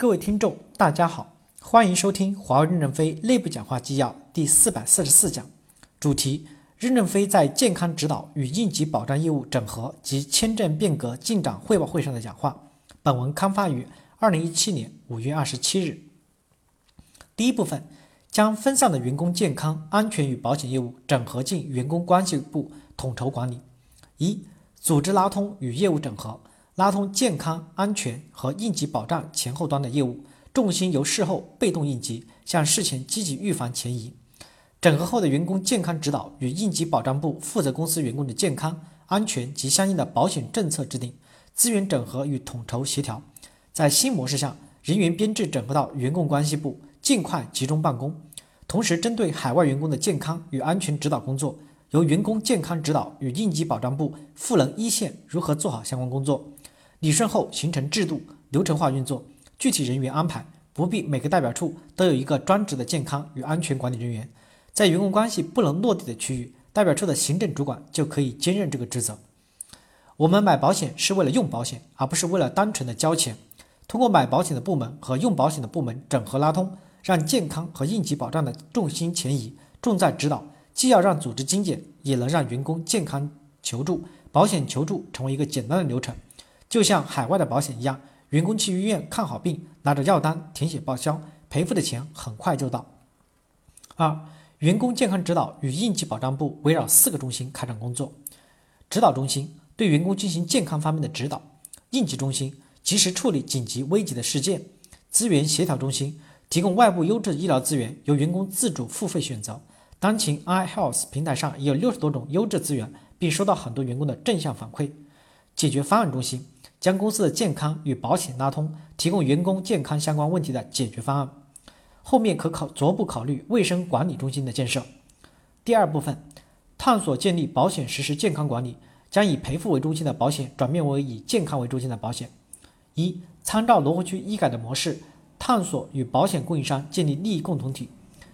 各位听众，大家好，欢迎收听华为任正非内部讲话纪要第四百四十四讲，主题：任正非在健康指导与应急保障业务整合及签证变革进展汇报会上的讲话。本文刊发于二零一七年五月二十七日。第一部分将分散的员工健康、安全与保险业务整合进员工关系部统筹管理。一、组织拉通与业务整合。拉通健康、安全和应急保障前后端的业务，重心由事后被动应急向事前积极预防前移。整合后的员工健康指导与应急保障部负责公司员工的健康、安全及相应的保险政策制定，资源整合与统筹协调。在新模式下，人员编制整合到员工关系部，尽快集中办公。同时，针对海外员工的健康与安全指导工作，由员工健康指导与应急保障部赋能一线如何做好相关工作。理顺后形成制度流程化运作，具体人员安排不必每个代表处都有一个专职的健康与安全管理人员，在员工关系不能落地的区域，代表处的行政主管就可以兼任这个职责。我们买保险是为了用保险，而不是为了单纯的交钱。通过买保险的部门和用保险的部门整合拉通，让健康和应急保障的重心前移，重在指导，既要让组织精简，也能让员工健康求助、保险求助成为一个简单的流程。就像海外的保险一样，员工去医院看好病，拿着药单填写报销，赔付的钱很快就到。二、员工健康指导与应急保障部围绕四个中心开展工作：指导中心对员工进行健康方面的指导；应急中心及时处理紧急危急的事件；资源协调中心提供外部优质医疗资源，由员工自主付费选择。当前 iHealth 平台上已有六十多种优质资源，并收到很多员工的正向反馈。解决方案中心。将公司的健康与保险拉通，提供员工健康相关问题的解决方案。后面可考逐步考虑卫生管理中心的建设。第二部分，探索建立保险实施健康管理，将以赔付为中心的保险转变为以健康为中心的保险。一、参照罗湖区医改的模式，探索与保险供应商建立利益共同体，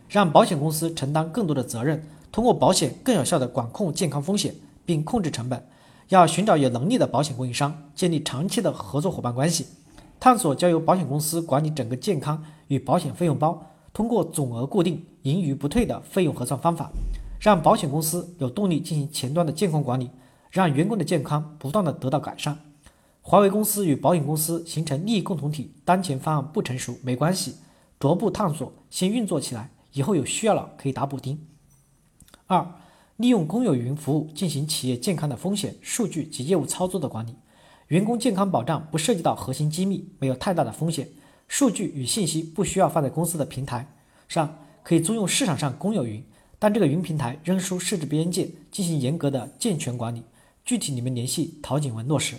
让保险公司承担更多的责任，通过保险更有效地管控健康风险，并控制成本。要寻找有能力的保险供应商，建立长期的合作伙伴关系，探索交由保险公司管理整个健康与保险费用包，通过总额固定、盈余不退的费用核算方法，让保险公司有动力进行前端的健康管理，让员工的健康不断的得到改善。华为公司与保险公司形成利益共同体，当前方案不成熟没关系，逐步探索，先运作起来，以后有需要了可以打补丁。二。利用公有云服务进行企业健康的风险、数据及业务操作的管理。员工健康保障不涉及到核心机密，没有太大的风险。数据与信息不需要放在公司的平台上，可以租用市场上公有云，但这个云平台仍需设置边界，进行严格的健全管理。具体你们联系陶景文落实。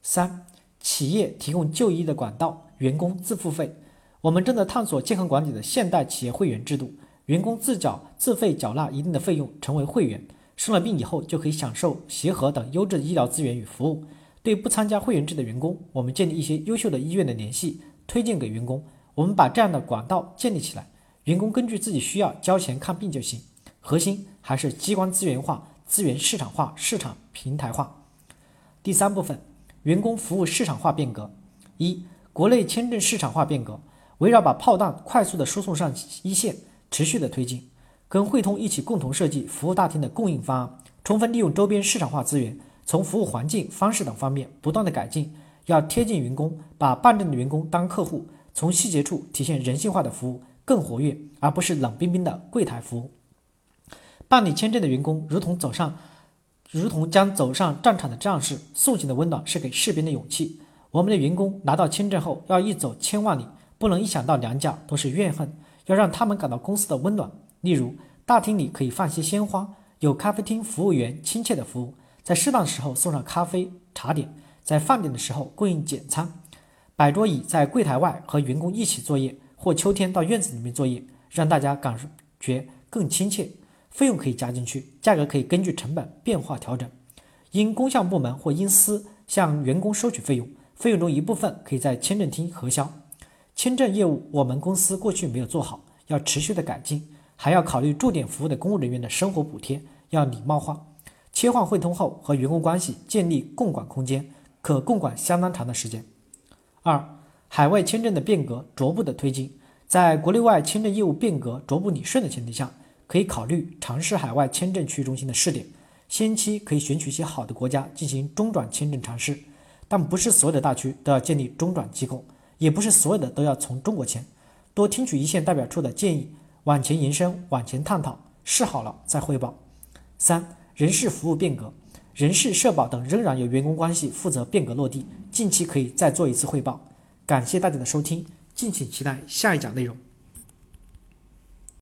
三、企业提供就医的管道，员工自付费。我们正在探索健康管理的现代企业会员制度。员工自缴自费缴纳一定的费用，成为会员，生了病以后就可以享受协和等优质医疗资源与服务。对不参加会员制的员工，我们建立一些优秀的医院的联系，推荐给员工。我们把这样的管道建立起来，员工根据自己需要交钱看病就行。核心还是机关资源化、资源市场化、市场平台化。第三部分，员工服务市场化变革。一、国内签证市场化变革，围绕把炮弹快速的输送上一线。持续的推进，跟汇通一起共同设计服务大厅的供应方案，充分利用周边市场化资源，从服务环境、方式等方面不断的改进。要贴近员工，把办证的员工当客户，从细节处体现人性化的服务，更活跃，而不是冷冰冰的柜台服务。办理签证的员工如同走上，如同将走上战场的战士，送行的温暖是给士兵的勇气。我们的员工拿到签证后要一走千万里，不能一想到娘家都是怨恨。要让他们感到公司的温暖，例如大厅里可以放些鲜花，有咖啡厅服务员亲切的服务，在适当的时候送上咖啡茶点，在饭点的时候供应简餐，摆桌椅在柜台外和员工一起作业，或秋天到院子里面作业，让大家感觉更亲切。费用可以加进去，价格可以根据成本变化调整。因公项部门或因私向员工收取费用，费用中一部分可以在签证厅核销。签证业务，我们公司过去没有做好，要持续的改进，还要考虑驻点服务的公务人员的生活补贴，要礼貌化。切换汇通后，和员工关系建立共管空间，可共管相当长的时间。二，海外签证的变革逐步的推进，在国内外签证业务变革逐步理顺的前提下，可以考虑尝试海外签证区域中心的试点。先期可以选取一些好的国家进行中转签证尝试，但不是所有的大区都要建立中转机构，也不是所有的都要从中国签。多听取一线代表处的建议，往前延伸，往前探讨，试好了再汇报。三、人事服务变革，人事、社保等仍然由员工关系负责变革落地，近期可以再做一次汇报。感谢大家的收听，敬请期待下一讲内容。